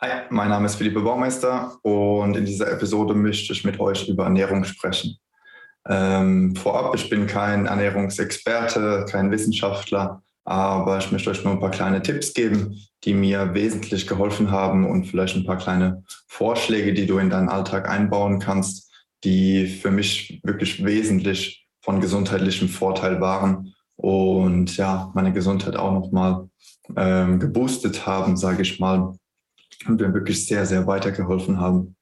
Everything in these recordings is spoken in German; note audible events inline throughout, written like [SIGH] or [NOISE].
Hi, mein Name ist Philippe Baumeister und in dieser Episode möchte ich mit euch über Ernährung sprechen. Ähm, vorab, ich bin kein Ernährungsexperte, kein Wissenschaftler, aber ich möchte euch nur ein paar kleine Tipps geben, die mir wesentlich geholfen haben und vielleicht ein paar kleine Vorschläge, die du in deinen Alltag einbauen kannst, die für mich wirklich wesentlich von gesundheitlichem Vorteil waren und ja, meine Gesundheit auch nochmal ähm, geboostet haben, sage ich mal, und mir wirklich sehr, sehr weitergeholfen haben.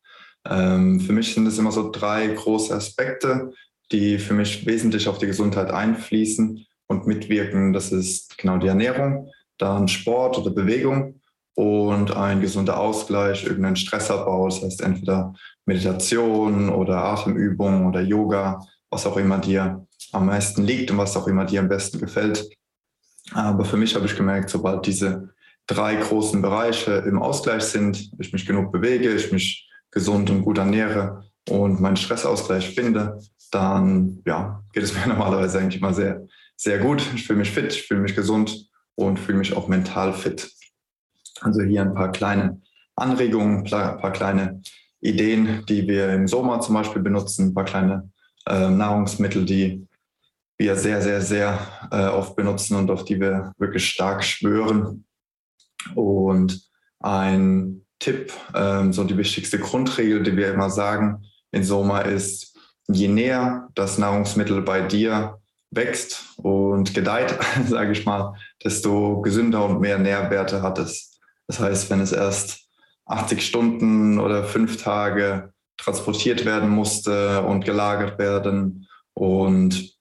Ähm, für mich sind es immer so drei große Aspekte, die für mich wesentlich auf die Gesundheit einfließen und mitwirken. Das ist genau die Ernährung, dann Sport oder Bewegung und ein gesunder Ausgleich, irgendein Stressabbau, das heißt entweder Meditation oder Atemübung oder Yoga, was auch immer dir am meisten liegt und was auch immer dir am besten gefällt. Aber für mich habe ich gemerkt, sobald diese drei großen Bereiche im Ausgleich sind, ich mich genug bewege, ich mich gesund und gut ernähre und meinen Stressausgleich finde, dann ja, geht es [LAUGHS] mir normalerweise eigentlich mal sehr, sehr gut. Ich fühle mich fit, ich fühle mich gesund und fühle mich auch mental fit. Also hier ein paar kleine Anregungen, ein paar kleine Ideen, die wir im Sommer zum Beispiel benutzen, ein paar kleine äh, Nahrungsmittel, die wir sehr, sehr, sehr äh, oft benutzen und auf die wir wirklich stark schwören. Und ein Tipp, ähm, so die wichtigste Grundregel, die wir immer sagen in Soma ist, je näher das Nahrungsmittel bei dir wächst und gedeiht, [LAUGHS] sage ich mal, desto gesünder und mehr Nährwerte hat es. Das heißt, wenn es erst 80 Stunden oder fünf Tage transportiert werden musste und gelagert werden und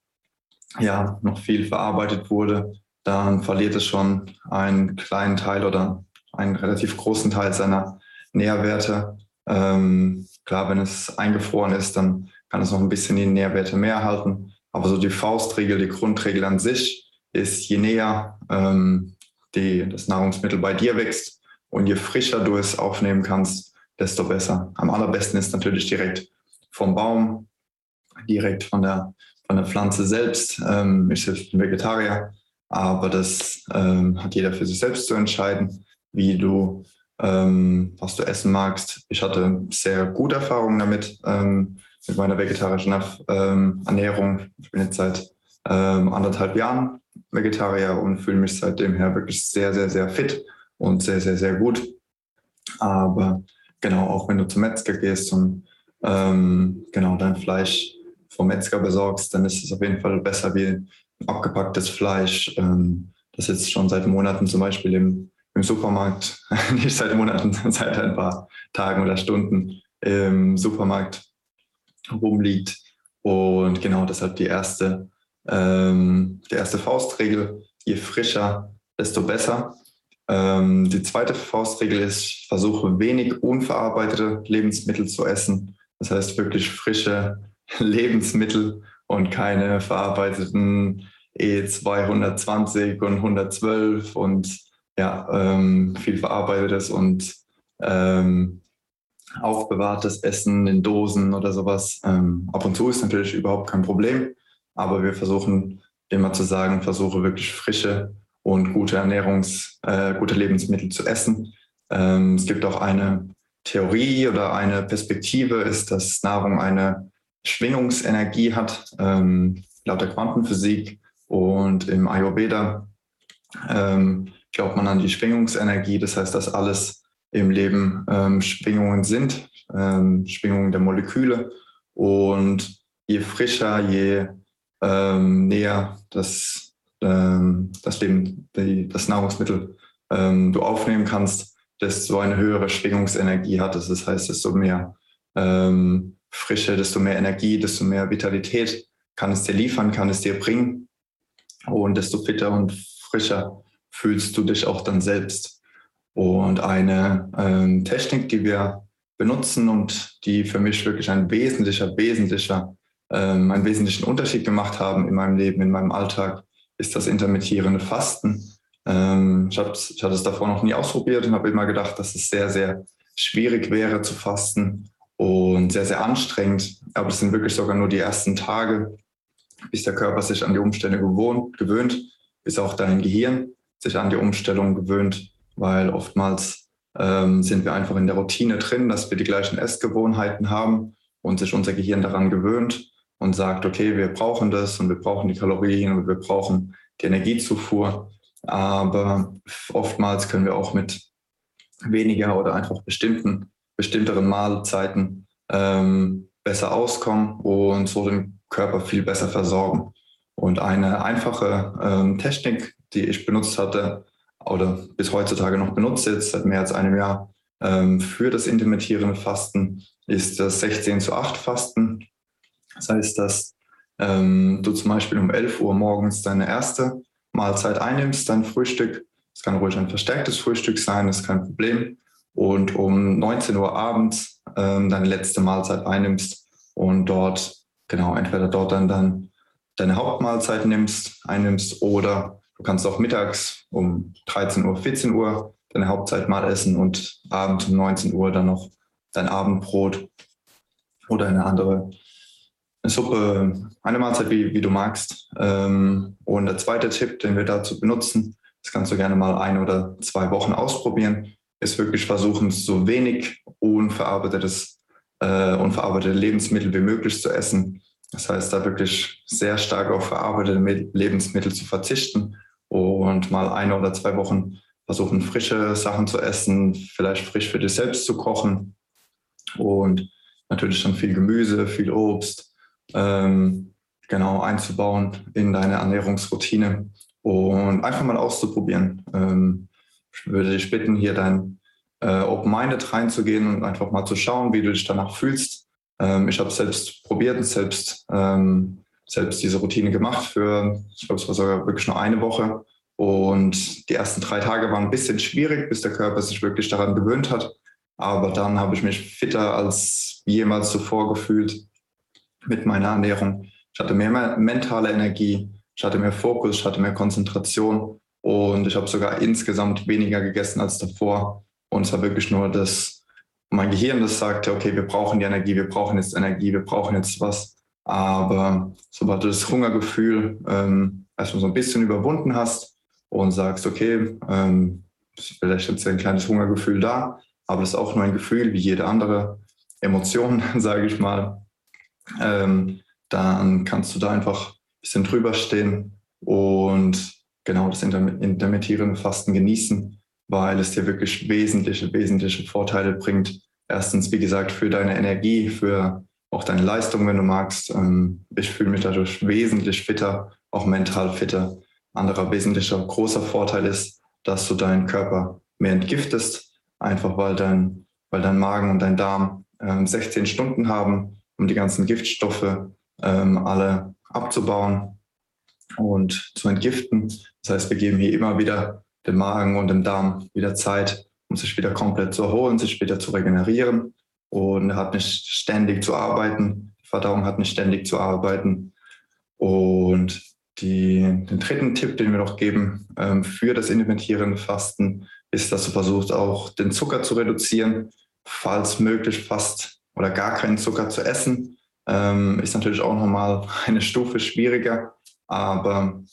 ja, noch viel verarbeitet wurde, dann verliert es schon einen kleinen Teil oder einen relativ großen Teil seiner Nährwerte. Ähm, klar, wenn es eingefroren ist, dann kann es noch ein bisschen die Nährwerte mehr halten. Aber so die Faustregel, die Grundregel an sich ist, je näher ähm, die, das Nahrungsmittel bei dir wächst und je frischer du es aufnehmen kannst, desto besser. Am allerbesten ist natürlich direkt vom Baum, direkt von der, von der Pflanze selbst. Ähm, ich bin Vegetarier, aber das ähm, hat jeder für sich selbst zu entscheiden, wie du, ähm, was du essen magst. Ich hatte sehr gute Erfahrungen damit, ähm, mit meiner vegetarischen ähm, Ernährung. Ich bin jetzt seit ähm, anderthalb Jahren Vegetarier und fühle mich seitdem her wirklich sehr, sehr, sehr fit und sehr, sehr, sehr gut. Aber genau, auch wenn du zum Metzger gehst und ähm, genau dein Fleisch vom Metzger besorgst, dann ist es auf jeden Fall besser wie abgepacktes Fleisch, ähm, das jetzt schon seit Monaten zum Beispiel im, im Supermarkt, [LAUGHS] nicht seit Monaten, [LAUGHS] seit ein paar Tagen oder Stunden im Supermarkt rumliegt. Und genau deshalb die erste, ähm, die erste Faustregel, je frischer, desto besser. Ähm, die zweite Faustregel ist, versuche wenig unverarbeitete Lebensmittel zu essen. Das heißt wirklich frische [LAUGHS] Lebensmittel und keine verarbeiteten E220 und 112 und ja, ähm, viel verarbeitetes und ähm, aufbewahrtes Essen in Dosen oder sowas. Ähm, ab und zu ist natürlich überhaupt kein Problem, aber wir versuchen immer zu sagen, versuche wirklich frische und gute Ernährungs-, äh, gute Lebensmittel zu essen. Ähm, es gibt auch eine Theorie oder eine Perspektive, ist, dass Nahrung eine Schwingungsenergie hat, ähm, laut der Quantenphysik und im Ayurveda ähm, glaubt man an die Schwingungsenergie. Das heißt, dass alles im Leben ähm, Schwingungen sind, ähm, Schwingungen der Moleküle. Und je frischer, je ähm, näher das, das Leben, die, das Nahrungsmittel ähm, du aufnehmen kannst, desto eine höhere Schwingungsenergie hat es. Das heißt, desto mehr ähm, Frische, desto mehr Energie, desto mehr Vitalität kann es dir liefern, kann es dir bringen. Und desto fitter und frischer fühlst du dich auch dann selbst. Und eine ähm, Technik, die wir benutzen und die für mich wirklich ein wesentlicher, wesentlicher, ähm, einen wesentlichen Unterschied gemacht haben in meinem Leben, in meinem Alltag, ist das intermittierende Fasten. Ähm, ich, ich hatte es davor noch nie ausprobiert und habe immer gedacht, dass es sehr, sehr schwierig wäre zu fasten und sehr, sehr anstrengend. Aber es sind wirklich sogar nur die ersten Tage, bis der Körper sich an die Umstände gewohnt, gewöhnt. bis auch dein Gehirn sich an die Umstellung gewöhnt, weil oftmals ähm, sind wir einfach in der Routine drin, dass wir die gleichen Essgewohnheiten haben und sich unser Gehirn daran gewöhnt und sagt, okay, wir brauchen das und wir brauchen die Kalorien und wir brauchen die Energiezufuhr. Aber oftmals können wir auch mit weniger oder einfach bestimmten, bestimmteren Mahlzeiten ähm, besser auskommen und so den Körper viel besser versorgen. Und eine einfache ähm, Technik, die ich benutzt hatte oder bis heutzutage noch benutze, jetzt seit mehr als einem Jahr, ähm, für das intermittierende Fasten, ist das 16 zu 8 Fasten. Das heißt, dass ähm, du zum Beispiel um 11 Uhr morgens deine erste Mahlzeit einnimmst, dein Frühstück. Es kann ruhig ein verstärktes Frühstück sein, ist kein Problem. Und um 19 Uhr abends ähm, deine letzte Mahlzeit einnimmst und dort, genau, entweder dort dann, dann deine Hauptmahlzeit nimmst, einnimmst oder du kannst auch mittags um 13 Uhr, 14 Uhr deine Hauptzeit mal essen und abends um 19 Uhr dann noch dein Abendbrot oder eine andere eine Suppe, eine Mahlzeit, wie, wie du magst. Ähm, und der zweite Tipp, den wir dazu benutzen, das kannst du gerne mal ein oder zwei Wochen ausprobieren, ist wirklich versuchen, so wenig unverarbeitetes, äh, unverarbeitete Lebensmittel wie möglich zu essen. Das heißt, da wirklich sehr stark auf verarbeitete Lebensmittel zu verzichten und mal eine oder zwei Wochen versuchen, frische Sachen zu essen, vielleicht frisch für dich selbst zu kochen und natürlich dann viel Gemüse, viel Obst, ähm, genau einzubauen in deine Ernährungsroutine und einfach mal auszuprobieren. Ähm, ich würde dich bitten, hier dein äh, Open-Minded reinzugehen und einfach mal zu schauen, wie du dich danach fühlst. Ähm, ich habe selbst probiert und selbst, ähm, selbst diese Routine gemacht für, ich glaube, es war sogar wirklich nur eine Woche. Und die ersten drei Tage waren ein bisschen schwierig, bis der Körper sich wirklich daran gewöhnt hat. Aber dann habe ich mich fitter als jemals zuvor gefühlt mit meiner Ernährung. Ich hatte mehr mentale Energie, ich hatte mehr Fokus, ich hatte mehr Konzentration und ich habe sogar insgesamt weniger gegessen als davor. Und es war wirklich nur das, mein Gehirn, das sagte, okay, wir brauchen die Energie, wir brauchen jetzt Energie, wir brauchen jetzt was. Aber sobald du das Hungergefühl ähm, erstmal so ein bisschen überwunden hast und sagst, okay, ähm, vielleicht ist ein kleines Hungergefühl da, aber es ist auch nur ein Gefühl wie jede andere Emotion, [LAUGHS] sage ich mal, ähm, dann kannst du da einfach ein bisschen drüber stehen und genau das intermittierende Fasten genießen, weil es dir wirklich wesentliche, wesentliche Vorteile bringt. Erstens, wie gesagt, für deine Energie, für auch deine Leistung, wenn du magst. Ähm, ich fühle mich dadurch wesentlich fitter, auch mental fitter. Anderer wesentlicher großer Vorteil ist, dass du deinen Körper mehr entgiftest, einfach weil dein, weil dein Magen und dein Darm 16 ähm, Stunden haben, um die ganzen Giftstoffe ähm, alle abzubauen und zu entgiften. Das heißt, wir geben hier immer wieder dem Magen und dem Darm wieder Zeit, um sich wieder komplett zu erholen, sich wieder zu regenerieren und hat nicht ständig zu arbeiten. Die Verdauung hat nicht ständig zu arbeiten. Und die, den dritten Tipp, den wir noch geben ähm, für das intermittierende Fasten, ist, dass du versuchst, auch den Zucker zu reduzieren, falls möglich fast oder gar keinen Zucker zu essen. Ähm, ist natürlich auch nochmal [LAUGHS] eine Stufe schwieriger, aber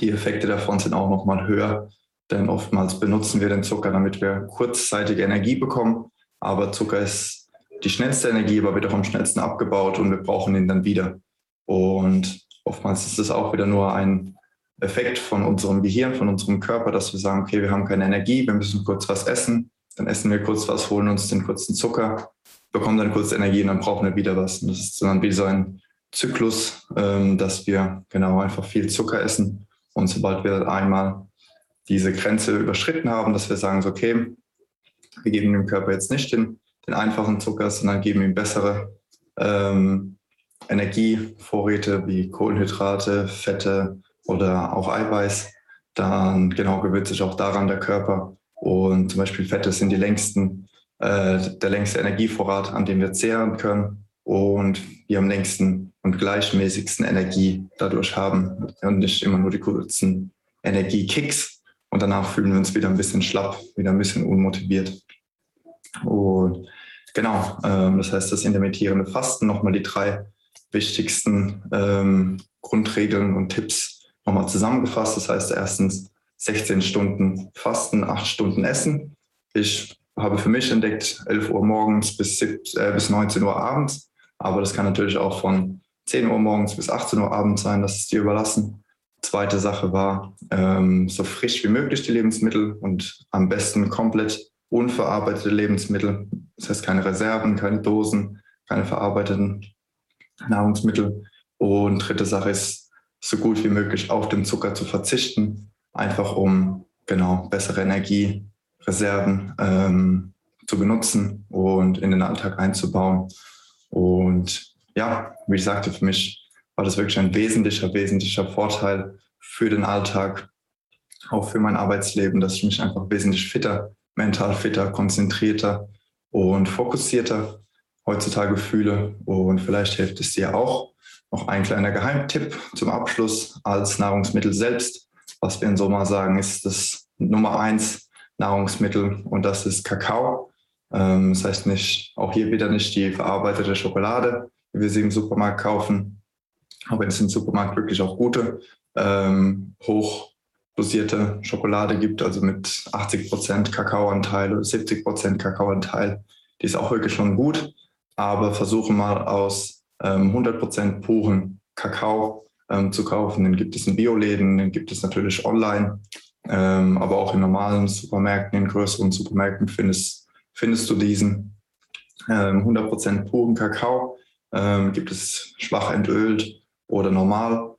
die Effekte davon sind auch nochmal höher, denn oftmals benutzen wir den Zucker, damit wir kurzzeitige Energie bekommen, aber Zucker ist die schnellste Energie, aber wird auch am schnellsten abgebaut und wir brauchen ihn dann wieder. Und oftmals ist es auch wieder nur ein Effekt von unserem Gehirn, von unserem Körper, dass wir sagen, okay, wir haben keine Energie, wir müssen kurz was essen, dann essen wir kurz was, holen uns den kurzen Zucker bekommen dann kurz Energie und dann brauchen wir wieder was. Und das ist dann wie so ein Zyklus, ähm, dass wir genau einfach viel Zucker essen. Und sobald wir einmal diese Grenze überschritten haben, dass wir sagen, so, okay, wir geben dem Körper jetzt nicht den, den einfachen Zucker, sondern geben ihm bessere ähm, Energievorräte wie Kohlenhydrate, Fette oder auch Eiweiß, dann genau gewöhnt sich auch daran der Körper. Und zum Beispiel Fette sind die längsten äh, der längste Energievorrat, an dem wir zehren können und wir am längsten und gleichmäßigsten Energie dadurch haben und nicht immer nur die kurzen Energiekicks. Und danach fühlen wir uns wieder ein bisschen schlapp, wieder ein bisschen unmotiviert. Und genau, ähm, das heißt, das intermittierende Fasten, nochmal die drei wichtigsten ähm, Grundregeln und Tipps nochmal zusammengefasst. Das heißt erstens 16 Stunden Fasten, 8 Stunden Essen. Ich habe für mich entdeckt 11 Uhr morgens bis, 17, äh, bis 19 Uhr abends. Aber das kann natürlich auch von 10 Uhr morgens bis 18 Uhr abends sein. Das ist dir überlassen. Zweite Sache war, ähm, so frisch wie möglich die Lebensmittel und am besten komplett unverarbeitete Lebensmittel. Das heißt keine Reserven, keine Dosen, keine verarbeiteten Nahrungsmittel. Und dritte Sache ist, so gut wie möglich auf den Zucker zu verzichten, einfach um genau bessere Energiereserven ähm, zu benutzen und in den Alltag einzubauen. Und ja, wie ich sagte, für mich war das wirklich ein wesentlicher, wesentlicher Vorteil für den Alltag, auch für mein Arbeitsleben, dass ich mich einfach wesentlich fitter, mental fitter, konzentrierter und fokussierter heutzutage fühle. Und vielleicht hilft es dir auch. Noch ein kleiner Geheimtipp zum Abschluss als Nahrungsmittel selbst. Was wir in Sommer sagen, ist das Nummer eins Nahrungsmittel und das ist Kakao. Ähm, das heißt nicht, auch hier wieder nicht die verarbeitete Schokolade, wie wir sie im Supermarkt kaufen, aber es im Supermarkt wirklich auch gute, ähm, hochdosierte Schokolade gibt, also mit 80% Kakaoanteil oder 70% Kakaoanteil. Die ist auch wirklich schon gut aber versuche mal aus ähm, 100% puren Kakao ähm, zu kaufen. Den gibt es in Bioläden, den gibt es natürlich online, ähm, aber auch in normalen Supermärkten, in größeren Supermärkten findest, findest du diesen. 100% ähm, puren Kakao ähm, gibt es schwach entölt oder normal.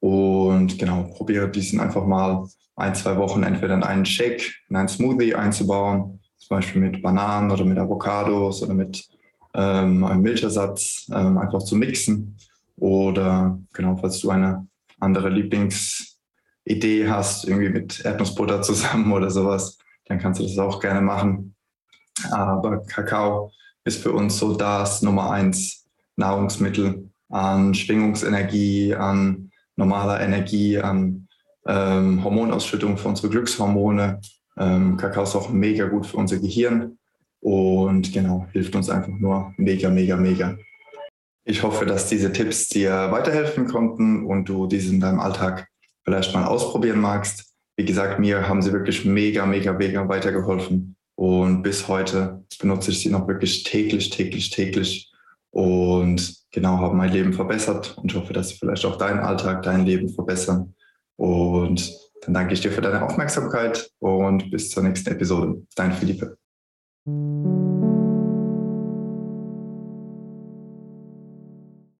Und genau, probiere diesen einfach mal ein, zwei Wochen entweder in einen Shake, in einen Smoothie einzubauen, zum Beispiel mit Bananen oder mit Avocados oder mit ähm, einen Milchersatz ähm, einfach zu mixen. Oder genau, falls du eine andere Lieblingsidee hast, irgendwie mit Erdnussbutter zusammen oder sowas, dann kannst du das auch gerne machen. Aber Kakao ist für uns so das Nummer eins Nahrungsmittel an Schwingungsenergie, an normaler Energie, an ähm, Hormonausschüttung für unsere Glückshormone. Ähm, Kakao ist auch mega gut für unser Gehirn. Und genau, hilft uns einfach nur mega, mega, mega. Ich hoffe, dass diese Tipps dir weiterhelfen konnten und du diese in deinem Alltag vielleicht mal ausprobieren magst. Wie gesagt, mir haben sie wirklich mega, mega, mega weitergeholfen. Und bis heute benutze ich sie noch wirklich täglich, täglich, täglich. Und genau, haben mein Leben verbessert und ich hoffe, dass sie vielleicht auch deinen Alltag, dein Leben verbessern. Und dann danke ich dir für deine Aufmerksamkeit und bis zur nächsten Episode. Dein Philippe.